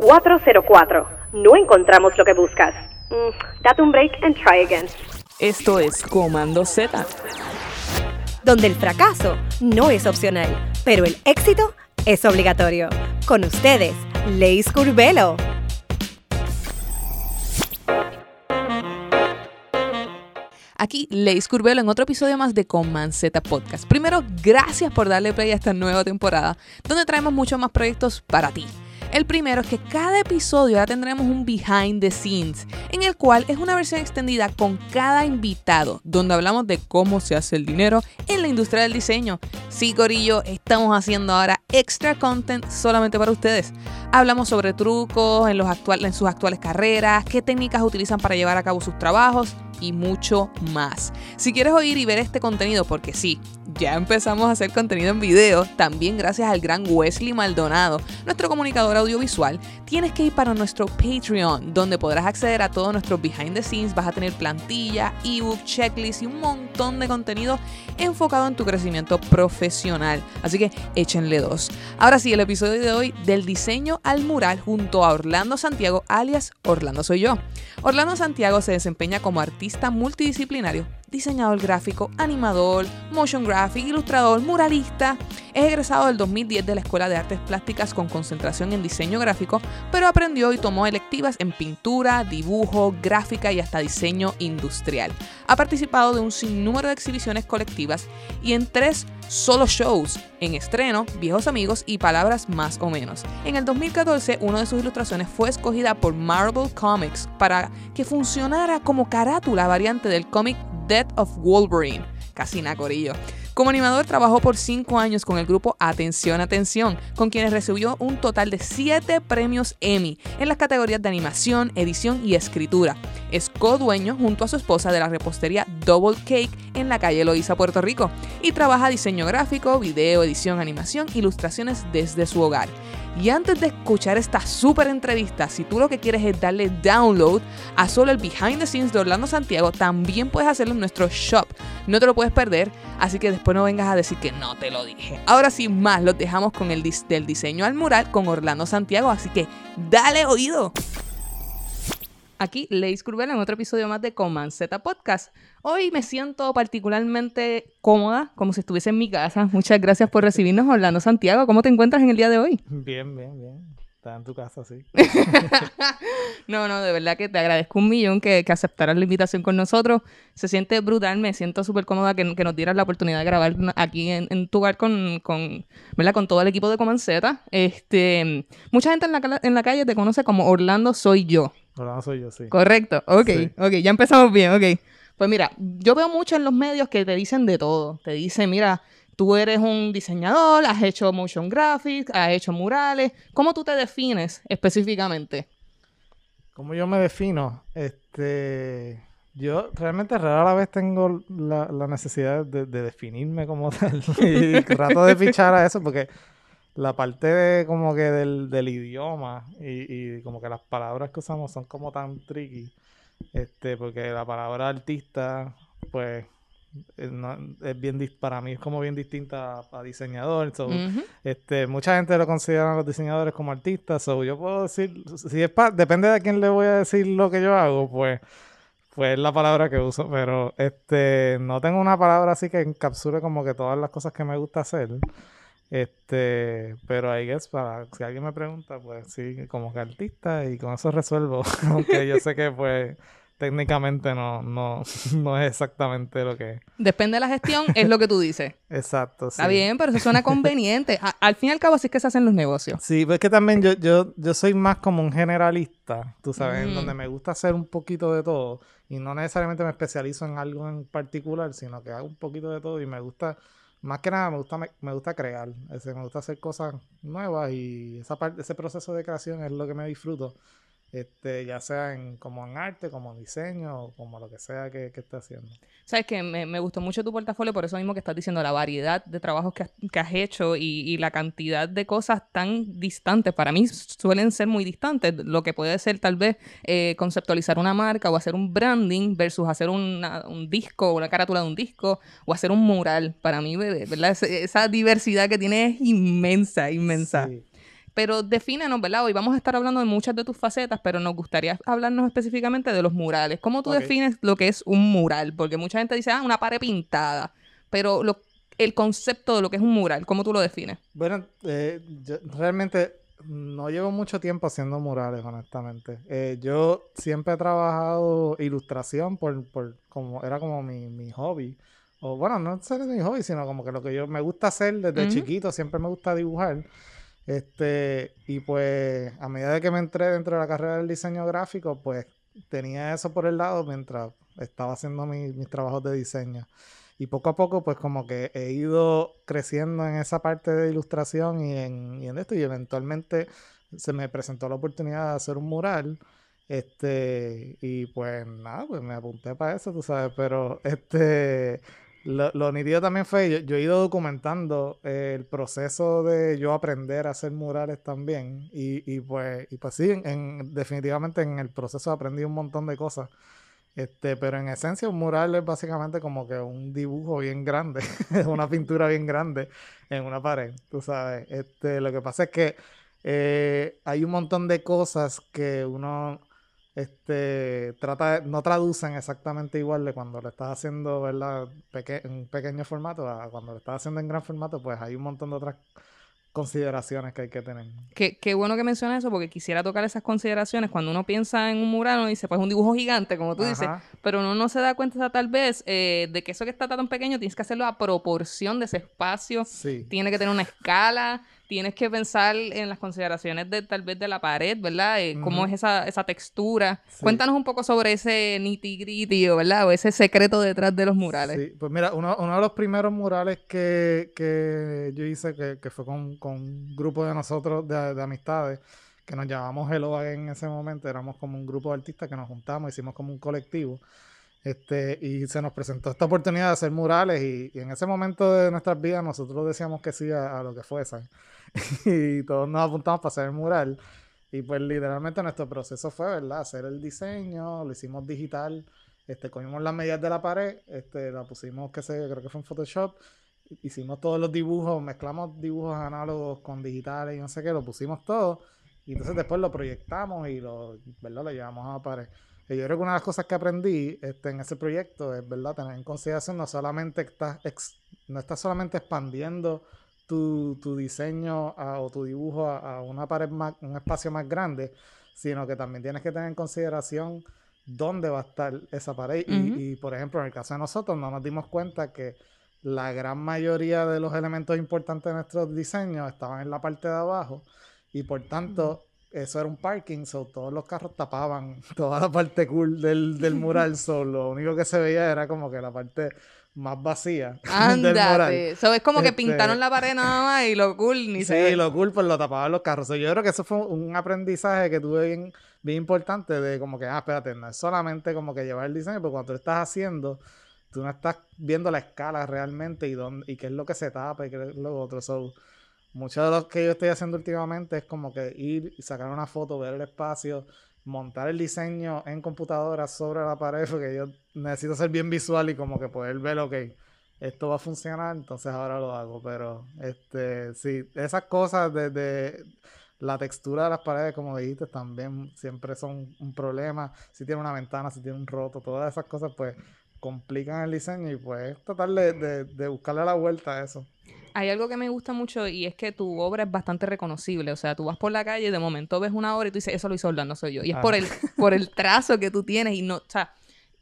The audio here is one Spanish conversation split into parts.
404. No encontramos lo que buscas. Mm, date un break and try again. Esto es Comando Z. Donde el fracaso no es opcional, pero el éxito es obligatorio. Con ustedes, Leis Curvelo. Aquí Leis Curvelo en otro episodio más de Command Z Podcast. Primero, gracias por darle play a esta nueva temporada, donde traemos muchos más proyectos para ti. El primero es que cada episodio ya tendremos un behind the scenes, en el cual es una versión extendida con cada invitado, donde hablamos de cómo se hace el dinero en la industria del diseño. Sí, Corillo, estamos haciendo ahora extra content solamente para ustedes. Hablamos sobre trucos en, los en sus actuales carreras, qué técnicas utilizan para llevar a cabo sus trabajos y mucho más. Si quieres oír y ver este contenido, porque sí, ya empezamos a hacer contenido en video, también gracias al gran Wesley Maldonado, nuestro comunicador audiovisual, tienes que ir para nuestro Patreon, donde podrás acceder a todos nuestros behind the scenes, vas a tener plantilla, ebook, checklist y un montón de contenido enfocado en tu crecimiento profesional. Así que échenle dos. Ahora sí, el episodio de hoy del diseño al mural junto a Orlando Santiago, alias Orlando soy yo. Orlando Santiago se desempeña como artista multidisciplinario diseñador gráfico, animador, motion graphic, ilustrador, muralista. Es egresado del 2010 de la Escuela de Artes Plásticas con concentración en diseño gráfico, pero aprendió y tomó electivas en pintura, dibujo, gráfica y hasta diseño industrial. Ha participado de un sinnúmero de exhibiciones colectivas y en tres solo shows en estreno, Viejos Amigos y Palabras Más o Menos. En el 2014, una de sus ilustraciones fue escogida por Marvel Comics para que funcionara como carátula variante del cómic Death of Wolverine. Casina Corillo. Como animador trabajó por 5 años con el grupo Atención Atención, con quienes recibió un total de 7 premios Emmy en las categorías de animación, edición y escritura. Es co-dueño junto a su esposa de la repostería Double Cake en la calle Loíza, Puerto Rico, y trabaja diseño gráfico, video, edición, animación, ilustraciones desde su hogar. Y antes de escuchar esta súper entrevista, si tú lo que quieres es darle download a solo el behind the scenes de Orlando Santiago, también puedes hacerlo en nuestro shop. No te lo puedes perder, así que después no vengas a decir que no te lo dije. Ahora sí, más los dejamos con el del diseño al mural con Orlando Santiago, así que dale oído. Aquí Leis Curvela en otro episodio más de Command Z Podcast. Hoy me siento particularmente cómoda, como si estuviese en mi casa. Muchas gracias por recibirnos, Orlando Santiago. ¿Cómo te encuentras en el día de hoy? Bien, bien, bien. Estás en tu casa, sí. no, no, de verdad que te agradezco un millón que, que aceptaras la invitación con nosotros. Se siente brutal, me siento súper cómoda que, que, nos dieras la oportunidad de grabar aquí en, tu hogar con, con, ¿verdad? con todo el equipo de Comanceta. Este, mucha gente en la, en la calle te conoce como Orlando Soy Yo. Orlando Soy Yo, sí. Correcto, ok, ok, ya empezamos bien, ok. Pues mira, yo veo mucho en los medios que te dicen de todo. Te dicen, mira, tú eres un diseñador, has hecho motion graphics, has hecho murales. ¿Cómo tú te defines específicamente? ¿Cómo yo me defino? Este, yo realmente rara vez tengo la, necesidad de, definirme como tal. y trato de fichar a eso porque la parte de como que del, idioma y, y, como que las palabras que usamos son como tan tricky este, porque la palabra artista, pues, es, bien para mí es como bien distinta a, diseñador. este, mucha gente lo considera a los diseñadores como artistas. So, yo puedo decir, si es depende de a quién le voy a decir lo que yo hago, pues, pues es la palabra que uso. Pero este, no tengo una palabra así que encapsule como que todas las cosas que me gusta hacer. Este, pero ahí es para, si alguien me pregunta, pues sí, como que artista y con eso resuelvo. Aunque yo sé que pues técnicamente no, no, no es exactamente lo que... Depende de la gestión, es lo que tú dices. Exacto, sí. Está bien, pero eso suena conveniente. al fin y al cabo así es que se hacen los negocios. Sí, pues es que también yo, yo, yo soy más como un generalista, tú sabes, en donde me gusta hacer un poquito de todo. Y no necesariamente me especializo en algo en particular, sino que hago un poquito de todo y me gusta más que nada me gusta me, gusta crear, me gusta hacer cosas nuevas y esa parte, ese proceso de creación es lo que me disfruto este, ya sea en, como en arte, como en diseño, o como lo que sea que, que esté haciendo. Sabes que me, me, gustó mucho tu portafolio, por eso mismo que estás diciendo, la variedad de trabajos que has, que has hecho y, y, la cantidad de cosas tan distantes, para mí suelen ser muy distantes, lo que puede ser tal vez eh, conceptualizar una marca o hacer un branding versus hacer una, un disco, una carátula de un disco o hacer un mural. Para mí, ¿verdad? Esa, diversidad que tiene es inmensa, inmensa. Pero defínenos, ¿verdad? Hoy vamos a estar hablando de muchas de tus facetas, pero nos gustaría hablarnos específicamente de los murales. ¿Cómo tú defines lo que es un mural? Porque mucha gente dice, ah, una pared pintada, pero lo- el concepto de lo que es un mural, ¿cómo tú lo defines? Bueno, eh, yo realmente no llevo mucho tiempo haciendo murales, honestamente. Eh, yo siempre he trabajado ilustración por, por como era como mi, mi hobby. O bueno, no ser mi hobby, sino como que lo que yo me gusta hacer desde chiquito, siempre me gusta dibujar. Este, y pues a medida de que me entré dentro de la carrera del diseño gráfico, pues tenía eso por el lado mientras estaba haciendo mi- mis trabajos de diseño. Y poco a poco, pues como que he ido creciendo en esa parte de ilustración y en, y en esto. Y eventualmente se me presentó la oportunidad de hacer un mural. Este, y pues nada, pues me apunté para eso, tú sabes. Pero este, lo, lo nítido también fue, yo, he ido documentando eh, el proceso de yo aprender a hacer murales también. Y, y pues, y pues sí, en- definitivamente en el proceso aprendí un montón de cosas. Este, pero en esencia un mural es básicamente como que un dibujo bien grande, una pintura bien grande en una pared, tú sabes. Este, lo que pasa es que eh, hay un montón de cosas que uno este, trata, de- no traducen exactamente igual de cuando lo estás haciendo, ¿verdad? Peque- en pequeño formato a cuando lo estás haciendo en gran formato, pues hay un montón de otras consideraciones que hay que tener. Qué, qué bueno que mencionas eso, porque quisiera tocar esas consideraciones. Cuando uno piensa en un mural, uno dice, pues un dibujo gigante, como tú dices, pero uno no se da cuenta tal vez eh, de que eso que está tan pequeño tienes que hacerlo a proporción de ese espacio, Sí. tiene que tener una escala, tienes que pensar en las consideraciones de tal vez de la pared, ¿verdad? Eh, Cómo es esa, esa textura. Sí. Cuéntanos un poco sobre ese nitty ¿verdad? O ese secreto detrás de los murales. Sí, pues mira, uno, uno de los primeros murales que, que yo hice, que, que fue con, con un grupo de nosotros, de, de amistades, que nos llamamos Hello en ese momento, éramos como un grupo de artistas que nos juntamos, hicimos como un colectivo, este, y se nos presentó esta oportunidad de hacer murales, y, y en ese momento de nuestras vidas nosotros decíamos que sí a, a lo que fuese, y todos nos apuntamos para hacer el mural, y pues literalmente nuestro proceso fue, ¿verdad? Hacer el diseño, lo hicimos digital, este, cogimos las medidas de la pared, este, la pusimos, que sé, creo que fue en Photoshop, hicimos todos los dibujos, mezclamos dibujos análogos con digitales y no sé qué, lo pusimos todo, y entonces después lo proyectamos y lo, ¿verdad? lo llevamos a la pared. Y yo creo que una de las cosas que aprendí este, en ese proyecto es, ¿verdad? Tener en consideración no solamente estás, ex- no estás solamente expandiendo tu, tu diseño a- o tu dibujo a, a una pared más, un espacio más grande, sino que también tienes que tener en consideración dónde va a estar esa pared. Y- Ujú. y, por ejemplo, en el caso de nosotros, no nos dimos cuenta que la gran mayoría de los elementos importantes de nuestros diseños estaban en la parte de abajo y por tanto eso era un parking, so todos los carros tapaban toda la parte cool del, del mural, so lo único que se veía era como que la parte más vacía del mural. So, es como que Este- pintaron la pared nada más y lo cool ni se Sí, lo cool pues lo tapaban los carros. So, yo creo que eso fue un aprendizaje que tuve bien, bien importante de como que, ah, espérate, no es solamente como que llevar el diseño, pero cuando tú lo estás haciendo, tú no estás viendo la escala realmente y dónde, y qué es lo que se tapa y qué es lo otro. So, mucho de lo que yo estoy haciendo últimamente es como que ir y sacar una foto, ver el espacio, montar el diseño en computadora sobre la pared, porque yo necesito ser bien visual y como que poder ver, ok, esto va a funcionar, entonces ahora lo hago. Pero, este, sí, esas cosas de, de la textura de las paredes, como dijiste, también siempre son un problema. Si tiene una ventana, si tiene un roto, todas esas cosas, pues complican el diseño y pues tratar de, de- de buscarle la vuelta a eso. Hay algo que me gusta mucho y es que tu obra es bastante reconocible. O sea, tú vas por la calle y de momento ves una obra y tú dices, eso lo hizo Orlando, soy yo. Y es por Ajá. el, por el trazo que tú tienes y no, o sea,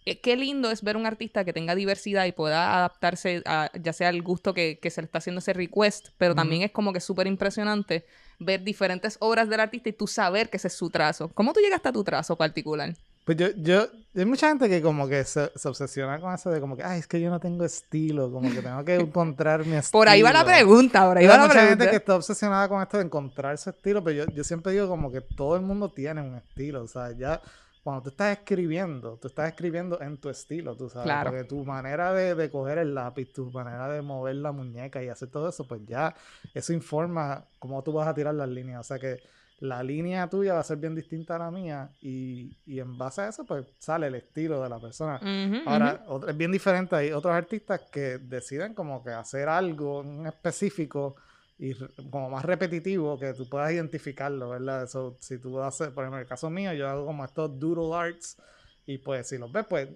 eh, qué lindo es ver un artista que tenga diversidad y pueda adaptarse a ya sea al gusto que, que se le está haciendo ese request, pero también es como que súper impresionante ver diferentes obras del artista y tú saber que ese es su trazo. ¿Cómo tú llegaste a tu trazo particular? Pues yo, yo, hay mucha gente que como que se, se obsesiona con eso de como que, ay, es que yo no tengo estilo, como que tengo que encontrar mi estilo. Por ahí va la pregunta, por ahí Hay va la mucha gente pregunta. que está obsesionada con esto de encontrar su estilo, pero yo, yo siempre digo como que todo el mundo tiene un estilo, o sea, ya cuando tú estás escribiendo, tú estás escribiendo en tu estilo, tú sabes, Claro. porque tu manera de, de coger el lápiz, tu manera de mover la muñeca y hacer todo eso, pues ya eso informa cómo tú vas a tirar las líneas, o sea que la línea tuya va a ser bien distinta a la mía y, y en base a eso pues sale el estilo de la persona. Ahora, otro- es bien diferente. Hay otros artistas que deciden como que hacer algo en específico y como más repetitivo que tú puedas identificarlo, ¿verdad? Eso, si tú haces, por ejemplo, en el caso mío, yo hago como estos doodle arts y pues si los ves, pues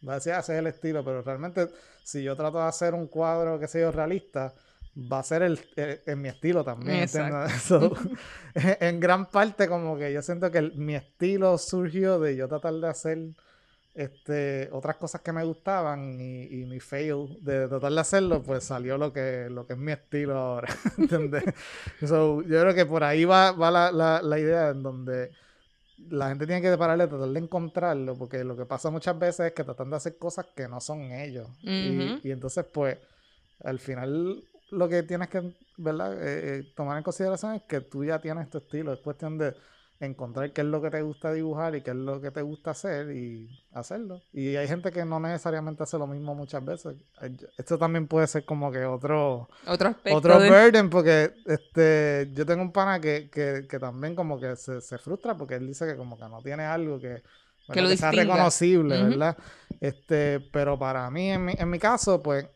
vas a decir, "Ah, ese es el estilo, pero realmente si yo trato de hacer un cuadro, qué sé yo, realista, va a ser el, el- en mi estilo también. So, en gran parte como que yo siento que el- mi estilo surgió de yo tratar de hacer este, otras cosas que me gustaban y, y mi fail de tratar de hacerlo, pues salió lo que, lo que es mi estilo ahora. So, yo creo que por ahí va, va la, la, la idea en donde la gente tiene que pararle, tratar de encontrarlo, porque lo que pasa muchas veces es que tratan de hacer cosas que no son ellos. Y- Ujú. y, entonces, pues, al final lo que tienes que, ¿verdad? Eh, eh, tomar en consideración es que tú ya tienes tu estilo. Es cuestión de encontrar qué es lo que te gusta dibujar y qué es lo que te gusta hacer y hacerlo. Y hay gente que no necesariamente hace lo mismo muchas veces. Esto también puede ser como que otro Otro aspecto otro de- burden porque este yo tengo un pana que, que, que también como que se, se frustra porque él dice que como que no tiene algo que, ¿verdad? lo sea distinga. reconocible. ¿verdad? Este, pero para mí, en mi, en mi caso, pues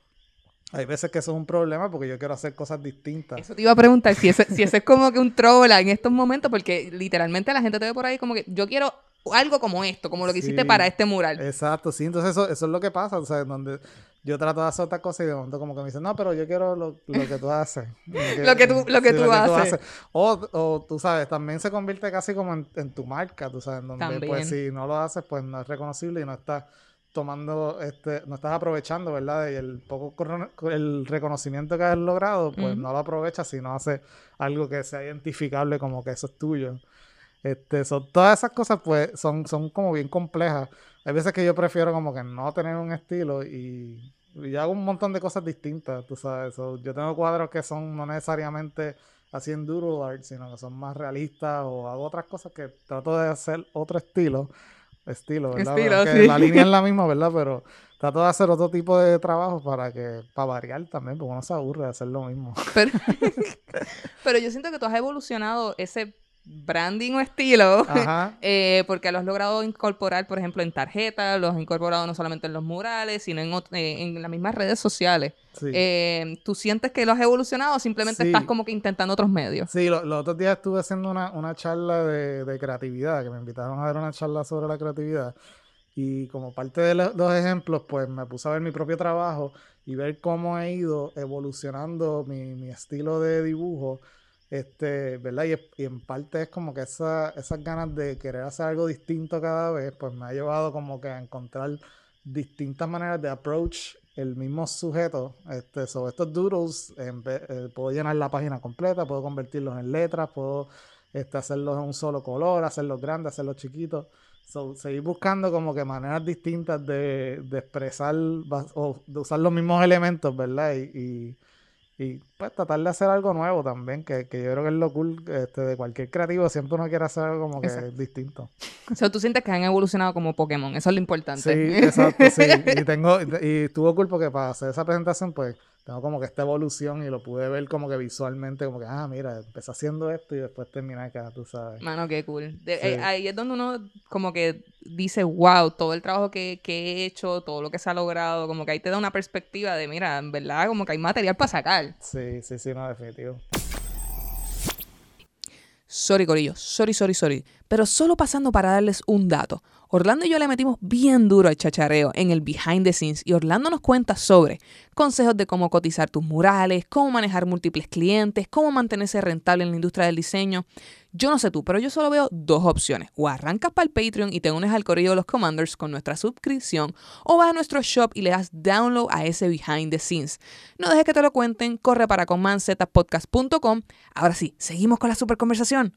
hay veces que eso es un problema porque yo quiero hacer cosas distintas. Eso te iba a preguntar si ese, si ese es como que un troll en estos momentos, porque literalmente la gente te ve por ahí como que yo quiero algo como esto, como lo que hiciste para este mural. Exacto, sí, entonces eso, eso es lo que pasa, o sea, donde yo trato de hacer otra cosa y de momento como que me dicen, no, pero yo quiero lo, lo que tú haces. Lo que tú- lo que tú haces. O, o tú sabes, también se convierte casi como en, en tu marca, tú sabes, donde También. pues si no lo haces, pues no es reconocible y no estás tomando, este, no estás aprovechando, ¿verdad? Y el poco el reconocimiento que has logrado, pues no lo aprovechas si no haces algo que sea identificable como que eso es tuyo. Este, son, todas esas cosas pues son, son como bien complejas. Hay veces que yo prefiero como que no tener un estilo y, y hago un montón de cosas distintas, tú sabes. So, yo tengo cuadros que son no necesariamente así en doodle art, sino que son más realistas o hago otras cosas que trato de hacer otro estilo. Estilo, ¿verdad? Estilo, sí. La línea es la misma, ¿verdad? Pero trato de hacer otro tipo de trabajo para que, para variar también, porque uno se aburre de hacer lo mismo. Pero, pero yo siento que tú has evolucionado ese branding o estilo. Eh, porque lo has logrado incorporar, por ejemplo, en tarjetas, lo has incorporado no solamente en los murales, sino en, eh, en las mismas redes sociales. Sí. Eh, ¿Tú sientes que lo has evolucionado o simplemente Sí. estás como que intentando otros medios? Sí, lo- los otros días estuve haciendo una, una charla de, de creatividad, que me invitaron a dar una charla sobre la creatividad. Y como parte de lo- los ejemplos, pues me puse a ver mi propio trabajo y ver cómo he ido evolucionando mi, mi estilo de dibujo. Este, ¿verdad? Y, en parte es como que esa, esas ganas de querer hacer algo distinto cada vez, pues me ha llevado como que a encontrar distintas maneras de approach el mismo sujeto. Este, sobre estos doodles, eh, puedo llenar la página completa, puedo convertirlos en letras, puedo este, hacerlos en un solo color, hacerlos grandes, hacerlos chiquitos. So, seguir buscando como que maneras distintas de, expresar o de usar los mismos elementos, ¿verdad? Y, y, pues tratar de hacer algo nuevo también, que, que yo creo que es lo cool este, de cualquier creativo, siempre uno quiere hacer algo como que Exacto. distinto. O sea, tú sientes que han evolucionado como Pokémon, eso es lo importante. Sí, exacto, sí. Y tengo, y estuvo cool porque para hacer esa presentación, pues, tengo como que esta evolución y lo pude ver como que visualmente, como que, ah, mira, empecé haciendo esto y después terminé acá, tú sabes. Mano, qué cool. De- Sí. eh, ahí es donde uno como que dice, wow, todo el trabajo que, que he hecho, todo lo que se ha logrado, como que ahí te da una perspectiva de, mira, en verdad, como que hay material para sacar. Sí, sí, sí, no, definitivo. Sorry, Corillo, sorry, sorry, sorry. Pero solo pasando para darles un dato. Orlando y yo le metimos bien duro al chachareo en el behind the scenes y Orlando nos cuenta sobre consejos de cómo cotizar tus murales, cómo manejar múltiples clientes, cómo mantenerse rentable en la industria del diseño. Yo no sé tú, pero yo solo veo dos opciones. O arrancas para el Patreon y te unes al Corillo de los Commanders con nuestra suscripción, o vas a nuestro shop y le das download a ese behind the scenes. No dejes que te lo cuenten, corre para commandzetapodcast.com. Ahora sí, seguimos con la super conversación.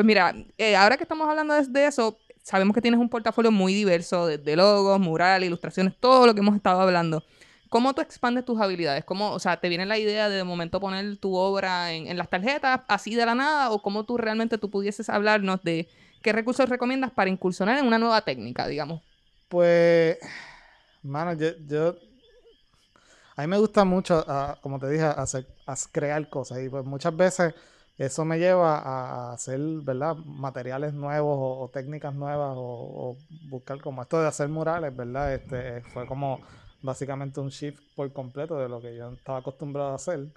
Pues mira, eh, ahora que estamos hablando de, eso, sabemos que tienes un portafolio muy diverso, desde logos, murales, ilustraciones, todo lo que hemos estado hablando. ¿Cómo tú expandes tus habilidades? ¿Cómo, o sea, te viene la idea de de momento poner tu obra en, las tarjetas así de la nada? ¿O cómo tú realmente tú pudieses hablarnos de qué recursos recomiendas para incursionar en una nueva técnica, digamos? Pues, mano, yo, a mí me gusta mucho, ah, como te dije, hacer, crear cosas y pues muchas veces eso me lleva a, hacer, ¿verdad? Materiales nuevos o, o técnicas nuevas o, o buscar como esto de hacer murales, ¿verdad? Este, fue como básicamente un shift por completo de lo que yo estaba acostumbrado a hacer.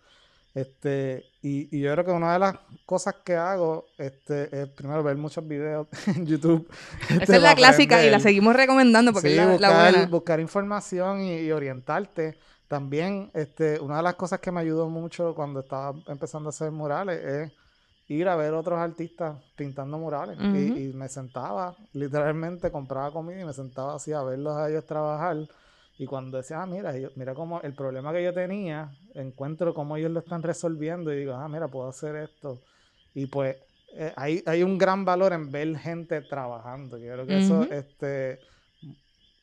Este, y, y yo creo que una de las cosas que hago este, es primero ver muchos videos en YouTube. este, Esa es la clásica y la seguimos recomendando porque Sí, es la, la buscar, buena. buscar información y, y orientarte. También, este, una de las cosas que me ayudó mucho cuando estaba empezando a hacer murales es ir a ver otros artistas pintando murales. Y- me sentaba, literalmente compraba comida y me sentaba así a verlos a ellos trabajar. Y cuando decía, ah, mira, yo- mira cómo el problema que yo tenía, encuentro cómo ellos lo están resolviendo y digo, ah, mira, puedo hacer esto. Y pues eh, hay, hay un gran valor en ver gente trabajando. Yo creo que eso, este,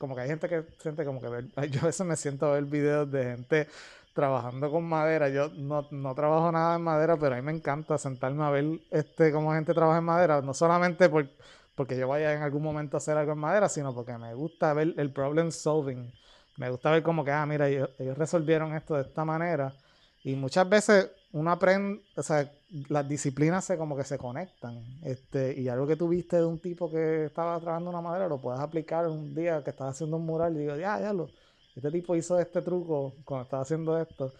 como que hay gente que siente como que yo a veces me siento a ver videos de gente trabajando con madera. Yo no, no trabajo nada en madera, pero a mí me encanta sentarme a ver este cómo gente trabaja en madera, no solamente por, porque yo vaya en algún momento a hacer algo en madera, sino porque me gusta ver el problem solving. Me gusta ver como que, ah, mira, ellos, ellos resolvieron esto de esta manera. Y muchas veces uno aprende, o sea, las disciplinas se como que se conectan. Este, y algo que tú viste de un tipo que estaba trabajando una madera, lo puedes aplicar un día que estás haciendo un mural y digo, ya, ya lo, este tipo hizo este truco cuando estaba haciendo esto.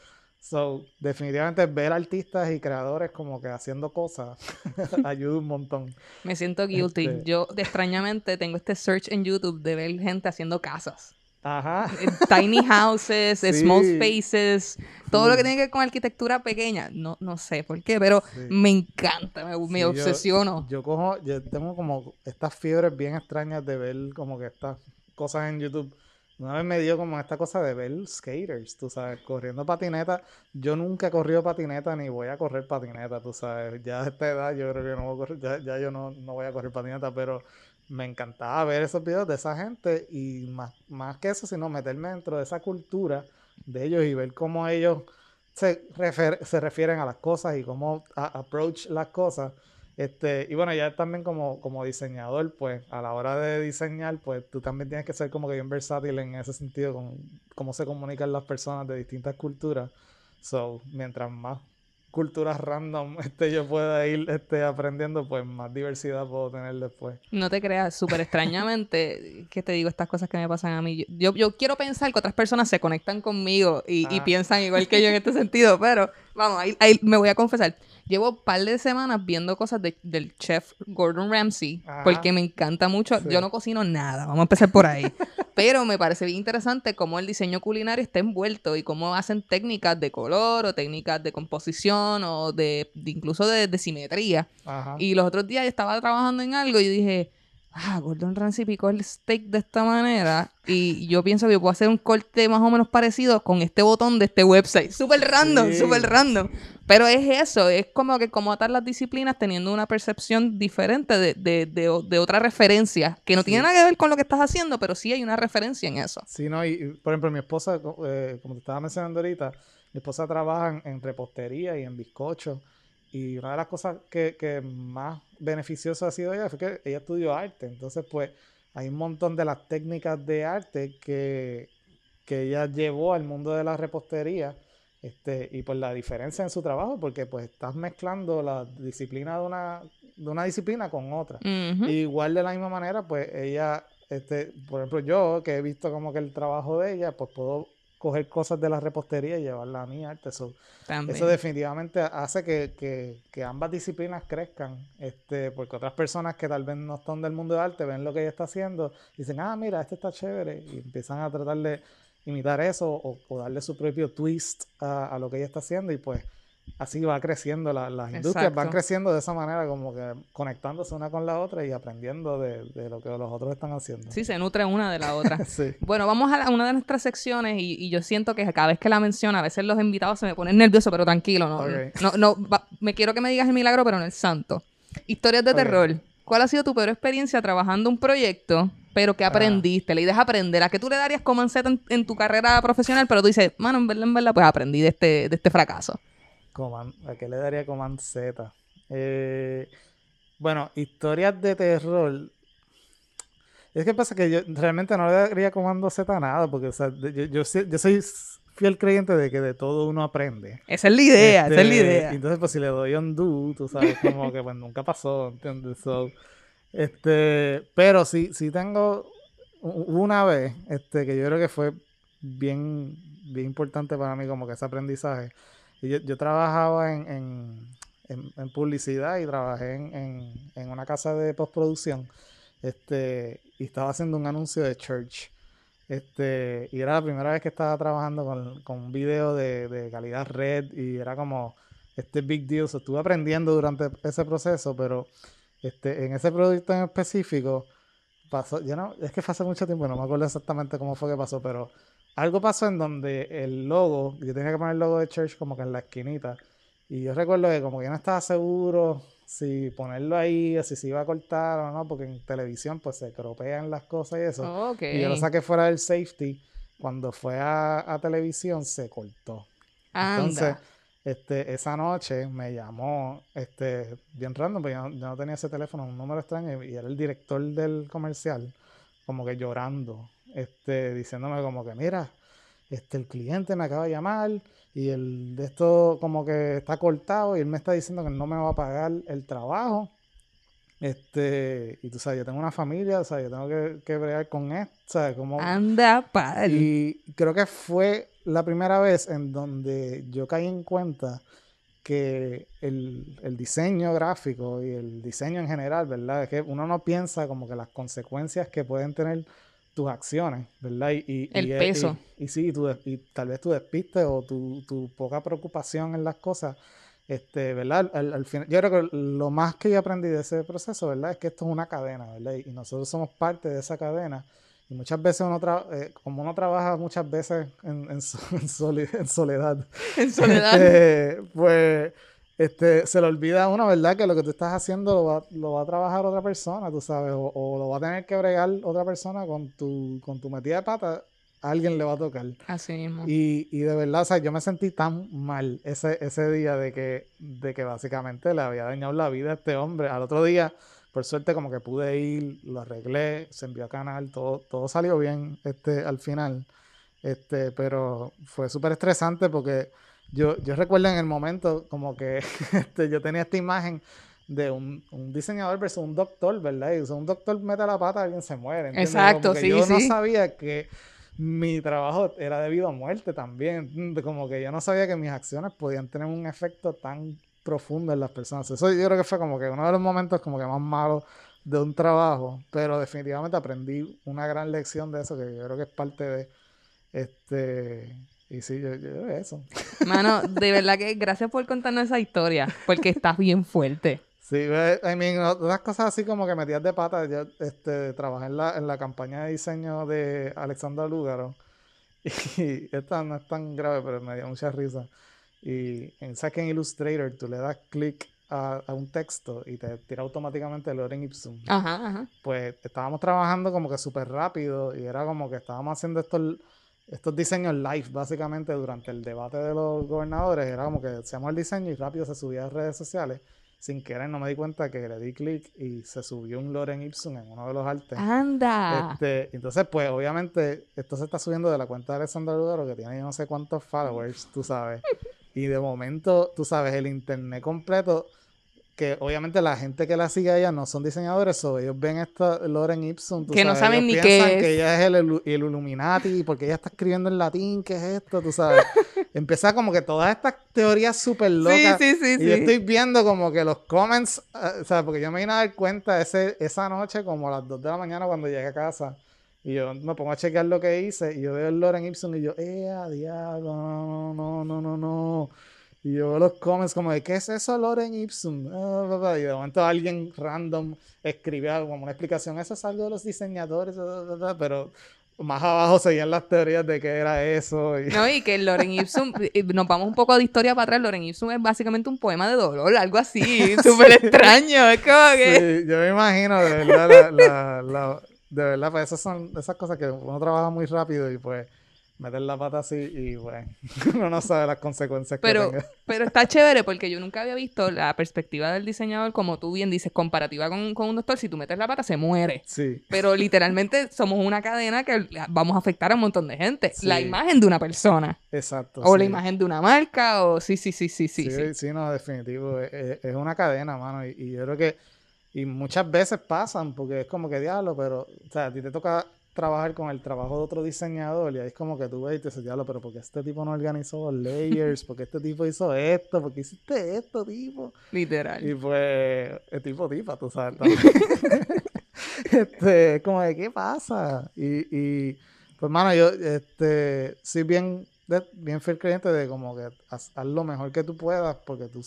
So, definitivamente ver artistas y creadores como que haciendo cosas ayuda un montón. Me siento guilty. Este- Yo extrañamente tengo este search en YouTube de ver gente haciendo casas. Ajá. Eh, Tiny houses, small Sí. spaces, todo lo que Full. tiene que ver con arquitectura pequeña. No, no sé por qué, pero Sí. me encanta, me, me Sí, yo- obsesiono. Yo, cojo, yo tengo como estas fiebres bien extrañas de ver como que estas cosas en YouTube. Una vez me dio como esta cosa de ver skaters, tú sabes, corriendo patineta. Yo nunca he corrido patineta ni voy a correr patineta, tú sabes. Ya a esta edad yo creo que no voy a correr, ya, ya yo no, no voy a correr patineta, pero me encantaba ver esos videos de esa gente y más, más que eso, sino meterme dentro de esa cultura de ellos y ver cómo ellos se, se refieren a las cosas y cómo approach las cosas. Este, y bueno, ya también como, como diseñador, pues a la hora de diseñar, pues tú también tienes que ser como que bien versátil en ese sentido, con cómo se comunican las personas de distintas culturas. So, mientras más culturas random este, yo pueda ir este, aprendiendo, pues más diversidad puedo tener después. No te creas, súper extrañamente, que te digo estas cosas que me pasan a mí. Yo, yo quiero pensar que otras personas se conectan conmigo y, y Ah. piensan igual que yo en este sentido, pero vamos, ahí, ahí me voy a confesar. Llevo un par de semanas viendo cosas de- del chef Gordon Ramsay, Ajá. porque me encanta mucho. Sí. Yo no cocino nada, vamos a empezar por ahí. pero me parece bien interesante cómo el diseño culinario está envuelto y cómo hacen técnicas de color o técnicas de composición o de, de incluso de, de simetría. Ajá. Y los otros días yo estaba trabajando en algo y dije, ah, Gordon Ramsay picó el steak de esta manera y yo pienso que puedo hacer un corte más o menos parecido con este botón de este website. Súper random, Sí. súper random. Pero es eso, es como que como atar las disciplinas teniendo una percepción diferente de, de, de, de otra referencia, que no Sí. tiene nada que ver con lo que estás haciendo, pero sí hay una referencia en eso. Sí, no, y, y, por ejemplo, mi esposa, eh, como te estaba mencionando ahorita, mi esposa trabaja en, en repostería y en bizcocho. Y una de las cosas que, que más beneficioso ha sido ella fue que ella estudió arte. Entonces, pues, hay un montón de las técnicas de arte que, que ella llevó al mundo de la repostería. Este, y pues la diferencia en su trabajo, porque pues estás mezclando la disciplina de una, de una disciplina con otra. Igual de la misma manera, pues ella, este, por ejemplo, yo que he visto como que el trabajo de ella, pues puedo coger cosas de la repostería y llevarla a mi arte. So, eso definitivamente hace que, que- que ambas disciplinas crezcan, este, porque otras personas que tal vez no están del mundo de arte ven lo que ella está haciendo y dicen, ah, mira, este está chévere, y empiezan a tratar de imitar eso o, o darle su propio twist a, a lo que ella está haciendo y pues así va creciendo, la- las industrias van creciendo de esa manera, como que conectándose una con la otra y aprendiendo de, de lo que los otros están haciendo. Sí, se nutre una de la otra. Sí. Bueno, vamos a la- una de nuestras secciones y, y yo siento que cada vez que la menciona, a veces los invitados se me ponen nerviosos, pero tranquilo, no, no, no, va- me quiero que me digas el milagro, pero no el santo. Historias de terror. ¿Cuál ha sido tu peor experiencia trabajando un proyecto, pero que aprendiste? La idea es aprender. ¿A qué tú le darías como en, en tu carrera profesional? Pero tú dices, mano, en verdad, en verdad, pues aprendí de este, de este fracaso. Command, ¿a qué le daría Command Z? Eh, bueno, historias de terror. Es que pasa que yo realmente no le daría Comando Z a nada, porque o sea, yo, yo, soy fiel creyente de que de todo uno aprende. Esa es la idea, esa es la Este, idea. Entonces, pues si le doy undo, tú sabes, como que pues nunca pasó, ¿entiendes? So, este, pero sí, sí tengo una vez, este, que yo creo que fue bien, bien importante para mí como que ese aprendizaje. Yo, yo trabajaba en, en, en- publicidad y trabajé en, en- una casa de postproducción este, y estaba haciendo un anuncio de church. Este, y era la primera vez que estaba trabajando con, con un video de, de calidad red y era como este big deal. So, estuve aprendiendo durante ese proceso, pero este, en ese producto en específico pasó, yo no, es que fue hace mucho tiempo, no me acuerdo exactamente cómo fue que pasó, pero algo pasó en donde el logo, yo tenía que poner el logo de Church como que en la esquinita. Y yo recuerdo que como que yo no estaba seguro si ponerlo ahí o si se iba a cortar o no, porque en televisión pues se cropean las cosas y eso. Ok. Y yo lo saqué fuera del safety. Cuando fue a, a televisión se cortó. Entonces, Anda. este, esa noche me llamó, este, bien random, porque yo yo no tenía ese teléfono, un número extraño, y era el director del comercial, como que llorando, este, diciéndome como que, mira, este, el cliente me acaba de llamar y el de esto como que está cortado y él me está diciendo que no me va a pagar el trabajo. Este, y tú sabes, yo tengo una familia, o sea, yo tengo que, que bregar con esto, ¿sabes? Como, Anda, pal. y creo que fue la primera vez en donde yo caí en cuenta que el, el diseño gráfico y el diseño en general, ¿verdad? Es que uno no piensa como que las consecuencias que pueden tener tus acciones, ¿verdad? Y, y- El y- peso. Y, sí, y, tu des- y tal vez tu despiste o tu, tu poca preocupación en las cosas, este, ¿verdad? Al, al final, yo creo que lo más que yo aprendí de ese proceso, ¿verdad? Es que esto es una cadena, ¿verdad? Y, nosotros somos parte de esa cadena. Y muchas veces uno, tra- eh, como uno trabaja muchas veces en, en, so- en en soledad, en soledad. este, pues este, se le olvida a uno, ¿verdad? Que lo que tú estás haciendo lo va, lo va a trabajar otra persona, tú sabes, o, o lo va a tener que bregar otra persona con tu, con tu metida de pata, a alguien le va a tocar. Así mismo. Y, y de verdad, o sea, yo me sentí tan mal ese, ese día de que, de que básicamente le había dañado la vida a este hombre. Al otro día, por suerte, como que pude ir, lo arreglé, se envió a canal, todo, todo salió bien este, al final. Este, pero fue súper estresante porque yo, yo recuerdo en el momento como que este, yo tenía esta imagen de un, un diseñador versus un doctor, ¿verdad? Y sea, un doctor mete la pata, alguien se muere. ¿entiendes? Exacto, Como que sí, Yo no sabía que mi trabajo era debido a muerte también. Como que yo no sabía que mis acciones podían tener un efecto tan profundo en las personas. Eso yo creo que fue como que uno de los momentos como que más malos de un trabajo, pero definitivamente aprendí una gran lección de eso que yo creo que es parte de este y sí, yo, yo eso. Mano, de verdad que gracias por contarnos esa historia, porque estás bien fuerte. Sí, I mean, otras cosas así como que metías de pata. Yo este, trabajé en la, en la campaña de diseño de Alexandra Lúgaro. Y esta no es tan grave, pero me dio mucha risa. Y en, sabes que en Illustrator tú le das clic a, a un texto y te tira automáticamente el Lorem Ipsum. Ajá, ajá. Pues estábamos trabajando como que súper rápido y era como que estábamos haciendo estos, estos diseños live básicamente durante el debate de los gobernadores. Era como que hacíamos el diseño y rápido se subía a redes sociales. Sin querer no me di cuenta que le di clic y se subió un Loren Ipsum en uno de los artes. Anda. Este, entonces, pues, obviamente, esto se está subiendo de la cuenta de Alexander Lugaro, que tiene yo no sé cuántos followers, tú sabes. Y de momento, tú sabes, el internet completo, que obviamente la gente que la sigue a ella no son diseñadores, o ellos ven esta Loren Ipsum, tú Que no sabes, saben ellos ni qué es. que ella es el, el Illuminati, porque ella está escribiendo en latín, ¿qué es esto? Tú sabes. Empieza como que todas estas teorías súper Sí, locas. sí, sí, Y yo sí. estoy viendo como que los comments, ah, o sea, porque yo me vine a dar cuenta ese, esa noche como a las 2 de la mañana cuando llegué a casa. Y yo me pongo a chequear lo que hice y yo veo el Loren Ipsum y yo, ¡eh, diablo! No, no, no, no, no. Y yo veo los comments como de, ¿qué es eso Loren Ipsum? Ah. Y de momento alguien random escribió como una explicación, eso es algo de los diseñadores, bla, bla, bla", pero más abajo seguían las teorías de qué era eso. Y... No, y que Loren Ipsum, nos vamos un poco de historia para atrás, Loren Ipsum es básicamente un poema de dolor, algo así, súper extraño, es como que... Sí, yo me imagino, de verdad, la, la- la- de verdad, pues esas son esas cosas que uno trabaja muy rápido y pues meter la pata así y bueno, uno no sabe las consecuencias Pero, que tenga. pero está chévere porque yo nunca había visto la perspectiva del diseñador, como tú bien dices, comparativa con, con un doctor. Si tú metes la pata, se muere. Sí, Pero literalmente somos una cadena que vamos a afectar a un montón de gente. Sí. La imagen de una persona. exacto. O la imagen de una marca. O sí, sí, sí, sí, sí. Sí, sí. sí, no, definitivo. Es, es- es una cadena, mano. Y, y yo creo que, y muchas veces pasan, porque es como que diablo, pero, o sea, a ti te toca trabajar con el trabajo de otro diseñador y ahí es como que tú ves y te dices, diablo, pero porque este tipo no organizó los layers? porque este tipo hizo esto? porque hiciste esto, tipo? Literal. Y pues, el tipo tipa, tú sabes. este, como de, ¿qué pasa? Y, y pues, mano, yo este, soy bien, bien fiel creyente de como que haz, haz lo mejor que tú puedas porque tú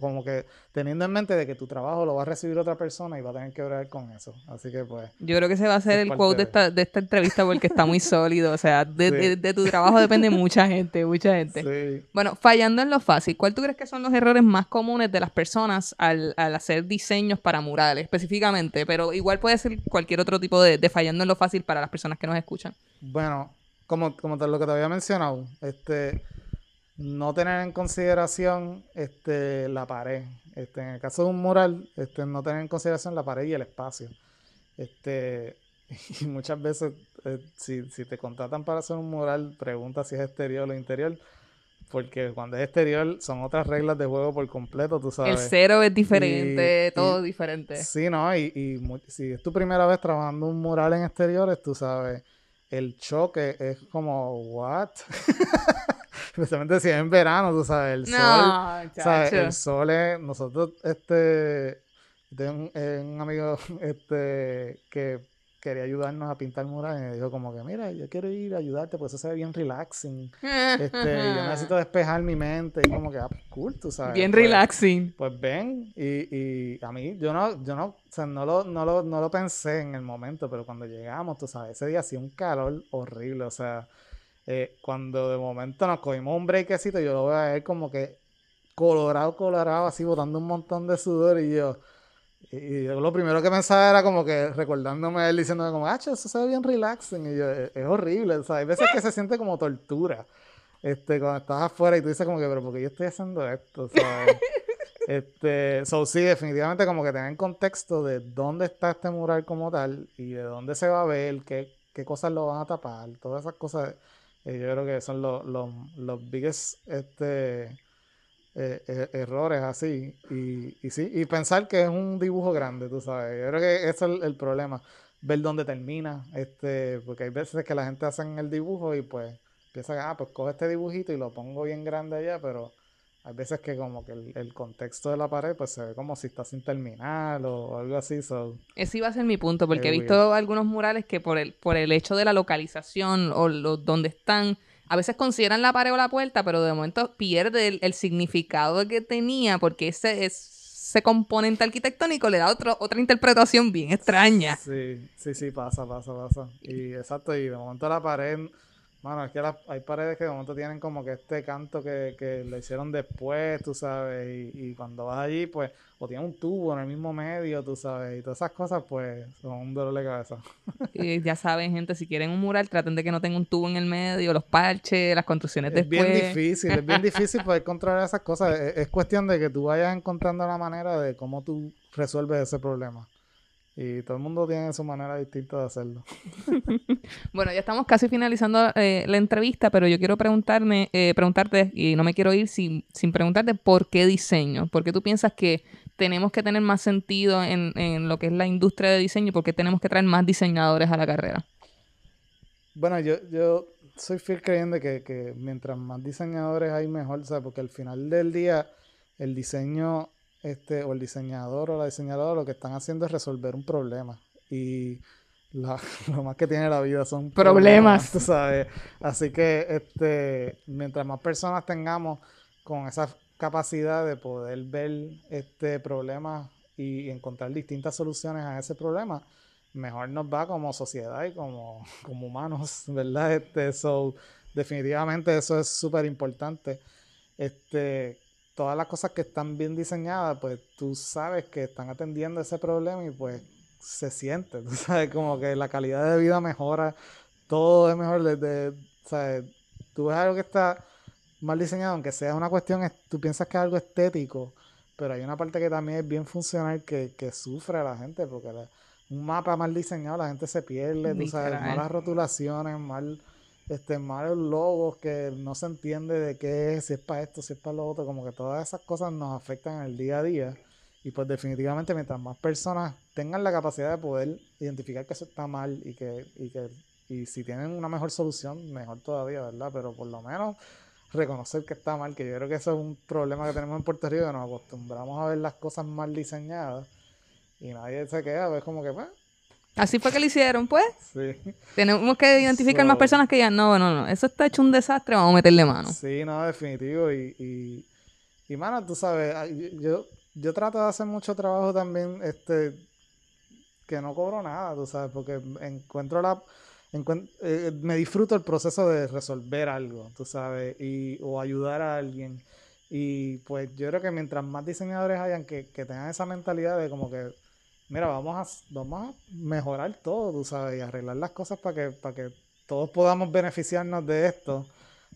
como que teniendo en mente de que tu trabajo lo va a recibir otra persona y va a tener que ver con eso. Así que pues... Yo creo que ese va a ser el quote de esta, de esta entrevista porque está muy sólido. O sea, de, de, tu trabajo depende mucha gente, mucha gente. Sí. Bueno, fallando en lo fácil, ¿cuál tú crees que son los errores más comunes de las personas al, al hacer diseños para murales específicamente? Pero igual puede ser cualquier otro tipo de, de fallando en lo fácil para las personas que nos escuchan. Bueno, como, como lo que te había mencionado, este no tener en consideración este, la pared. Este, en el caso de un mural, este, no tener en consideración la pared y el espacio. Este, y muchas veces, eh, si, te contratan para hacer un mural, pregunta si es exterior o interior. Porque cuando es exterior son otras reglas de juego por completo, tú sabes. El cero es diferente, todo diferente. Sí, ¿no? Y, y si es tu primera vez trabajando un mural en exteriores, tú sabes, el choque es como, ¿what? especialmente si es en verano, tú sabes, el sol, ¿sabes? El sol es, nosotros, este, tengo un, amigo, este, que quería ayudarnos a pintar murales y me dijo como que, mira, yo quiero ir a ayudarte, pues eso se ve bien relaxing, este, yo necesito despejar mi mente, y como que, ah, cool, tú sabes. Bien pues, relaxing. Pues ven, y, y a mí, yo no, yo no, o sea, no lo, no lo, no lo pensé en el momento, pero cuando llegamos, tú sabes, ese día hacía un calor horrible, o sea, eh, cuando de momento nos cogimos un breakcito, yo lo voy a ver como que colorado, colorado, así botando un montón de sudor y yo... Y yo lo primero que pensaba era como que recordándome a él diciéndome como, ah, eso se ve bien relaxing. Y yo, es, horrible, o sea, hay veces que se siente como tortura. Este, cuando estás afuera y tú dices como que, pero ¿por qué yo estoy haciendo esto? este, so sí, definitivamente como que tener en contexto de dónde está este mural como tal y de dónde se va a ver, qué, qué cosas lo van a tapar, todas esas cosas yo creo que son los, los, los biggest este, eh, eh, errores así. Y, y sí, y pensar que es un dibujo grande, tú sabes. Yo creo que ese es el, problema. Ver dónde termina. este Porque hay veces que la gente hace el dibujo y pues piensa, ah, pues coge este dibujito y lo pongo bien grande allá, pero hay veces que como que el, contexto de la pared pues se ve como si está sin terminar o algo así. Ese iba a ser mi punto, porque he visto algunos murales que por el, por el hecho de la localización o lo, donde están, a veces consideran la pared o la puerta, pero de momento pierde el, significado que tenía porque ese, ese componente arquitectónico le da otro, otra interpretación bien extraña. Sí, sí, sí, pasa, pasa, pasa. Y exacto, y de momento la pared Mano, es que hay paredes que de momento tienen como que este canto que, que le hicieron después, tú sabes, y, cuando vas allí, pues, o tiene un tubo en el mismo medio, tú sabes, y todas esas cosas, pues, son un dolor de cabeza. y ya saben, gente, si quieren un mural, traten de que no tenga un tubo en el medio, los parches, las construcciones después. Es bien difícil, es bien difícil poder controlar esas cosas. es cuestión de que tú vayas encontrando la manera de cómo tú resuelves ese problema. Y todo el mundo tiene su manera distinta de hacerlo. bueno, ya estamos casi finalizando eh, la entrevista, pero yo quiero preguntarme, eh, preguntarte, y no me quiero ir sin, sin preguntarte por qué diseño. ¿Por qué tú piensas que tenemos que tener más sentido en, en lo que es la industria de diseño? ¿Por qué tenemos que traer más diseñadores a la carrera? Bueno, yo, yo soy fiel creyente que, que mientras más diseñadores hay, mejor, ¿sabes? Porque al final del día, el diseño este, o el diseñador o la diseñadora lo que están haciendo es resolver un problema. Y lo más que tiene la vida son problemas, sabes. Así que este, mientras más personas tengamos con esa capacidad de poder ver este problema y encontrar distintas soluciones a ese problema, mejor nos va como sociedad y como, como humanos, ¿verdad? Este, so, definitivamente eso es súper importante. Este, todas las cosas que están bien diseñadas, pues tú sabes que están atendiendo ese problema y pues se siente, tú sabes, como que la calidad de vida mejora, todo es mejor desde, ¿sabes? Tú ves algo que está mal diseñado, aunque sea una cuestión, tú piensas que es algo estético, pero hay una parte que también es bien funcional que, que sufre a la gente, porque un mapa mal diseñado, la gente se pierde, tú sabes, malas rotulaciones, mal este, malos logos que no se entiende de qué es, si es para esto, si es para lo otro, como que todas esas cosas nos afectan en el día a día. y pues definitivamente mientras más personas tengan la capacidad de poder identificar que eso está mal y que, y que y si tienen una mejor solución, mejor todavía, ¿verdad? Pero por lo menos reconocer que está mal, que yo creo que eso es un problema que tenemos en Puerto Rico, que nos acostumbramos a ver las cosas mal diseñadas y nadie se queda, es como que, pues, Así fue que lo hicieron, pues. sí. Tenemos que identificar más So- personas que digan, no, no, no, eso está hecho un desastre, vamos a meterle mano. Sí, no, definitivo. Y, y, y mano, tú sabes, yo, yo trato de hacer mucho trabajo también, este, que no cobro nada, tú sabes, porque encuentro la, encuent- eh, me disfruto el proceso de resolver algo, tú sabes, y, o ayudar a alguien. Y pues yo creo que mientras más diseñadores hayan que, que tengan esa mentalidad de como que, mira, vamos a, vamos a mejorar todo, tú sabes, y arreglar las cosas para que, para que todos podamos beneficiarnos de esto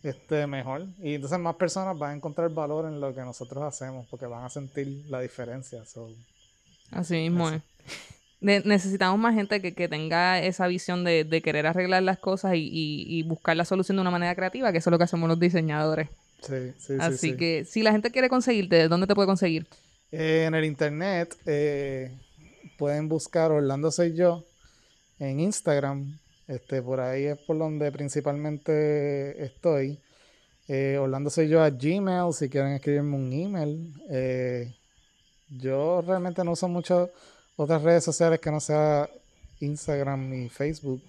este, mejor. Y entonces más personas van a encontrar valor en lo que nosotros hacemos porque van a sentir la diferencia. So, Así mismo es. Ne- necesitamos más gente que, que tenga esa visión de, de querer arreglar las cosas y, y- y buscar la solución de una manera creativa, que eso es lo que hacemos los diseñadores. sí, sí, sí, Así sí. que si la gente quiere conseguirte, ¿de dónde te puede conseguir? Eh, en el internet eh, pueden buscar Orlando Soy Yo en Instagram. Este, por ahí es por donde principalmente estoy. Eh, Orlando Soy Yo a Gmail si quieren escribirme un email. Eh, yo realmente no uso mucho otras redes sociales que no sea Instagram y Facebook.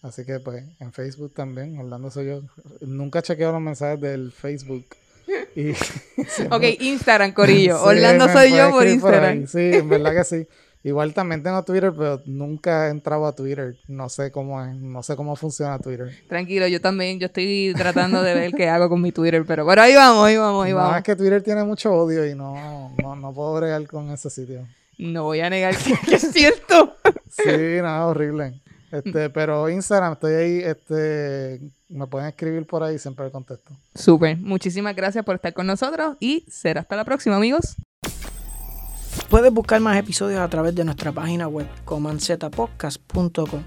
Así que pues en Facebook también, Orlando Soy Yo. Nunca chequeo los mensajes del Facebook. Y Ok, Instagram, Corillo. Sí, Orlando soy yo por. Instagram. Sí, en verdad que sí. Igual también tengo Twitter, pero nunca he entrado a Twitter. No sé cómo es, no sé cómo funciona Twitter. Tranquilo, yo también, yo estoy tratando de ver qué hago con mi Twitter, pero, pero ahí vamos, ahí vamos, ahí No, vamos. es que Twitter tiene mucho odio y no, no, no puedo bregar con ese sitio. No voy a negar que, que es cierto. Sí, nada, horrible. Este, pero Instagram, estoy ahí, este, me pueden escribir por ahí, siempre contesto. Súper. Muchísimas gracias por estar con nosotros y será hasta la próxima, amigos. Puedes buscar más episodios a través de nuestra página web comanzetapodcast.com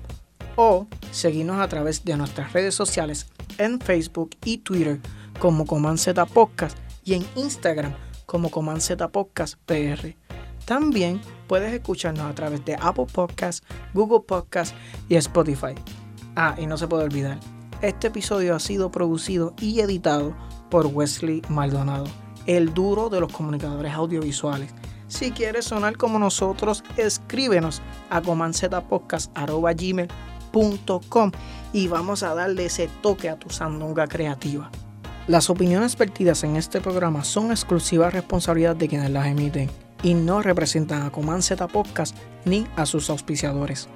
o seguirnos a través de nuestras redes sociales en Facebook y Twitter como Comanceta Podcast y en Instagram como Comanceta Podcast PR. También puedes escucharnos a través de Apple Podcasts, Google Podcasts y Spotify. Ah, y no se puede olvidar, este episodio ha sido producido y editado por Wesley Maldonado, el duro de los comunicadores audiovisuales. Si quieres sonar como nosotros, escríbenos a comanzetapodcast.gmail.com y vamos a darle ese toque a tu sandunga creativa. Las opiniones vertidas en este programa son exclusiva responsabilidad de quienes las emiten y no representan a Coman Z Podcast ni a sus auspiciadores.